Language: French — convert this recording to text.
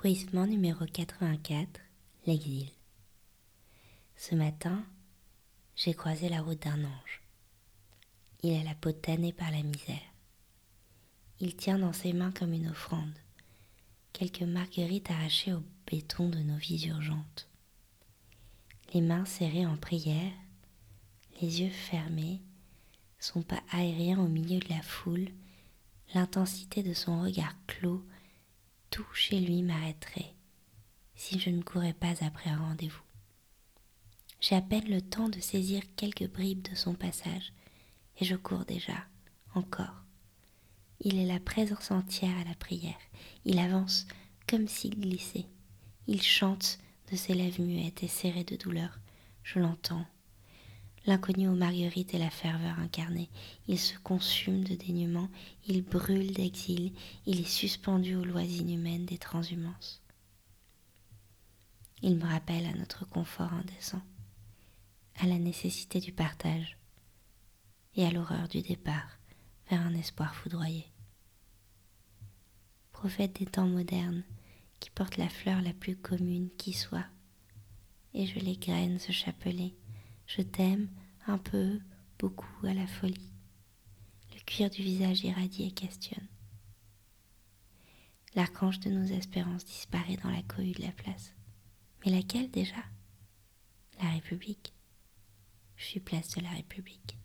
Bruissement numéro 84, l'exil. Ce matin, j'ai croisé la route d'un ange. Il a la peau tannée par la misère. Il tient dans ses mains comme une offrande quelques marguerites arrachées au béton de nos vies urgentes. Les mains serrées en prière, les yeux fermés, son pas aérien au milieu de la foule, l'intensité de son regard clos, tout chez lui m'arrêterait si je ne courais pas après un rendez-vous. J'ai à peine le temps de saisir quelques bribes de son passage, et je cours déjà, encore. Il est la présence entière à la prière. Il avance comme s'il glissait. Il chante de ses lèvres muettes et serrées de douleur. Je l'entends. L'inconnu aux marguerites et la ferveur incarnée. Il se consume de dénuement, il brûle d'exil, il est suspendu aux lois inhumaines des transhumances. Il me rappelle à notre confort indécent à la nécessité du partage et à l'horreur du départ vers un espoir foudroyé. Prophète des temps modernes qui porte la fleur la plus commune qui soit, et je les graine ce chapelet, je t'aime un peu, beaucoup à la folie. Le cuir du visage irradie et questionne. L'archange de nos espérances disparaît dans la cohue de la place. Mais laquelle déjà? La République. Je suis place de la République.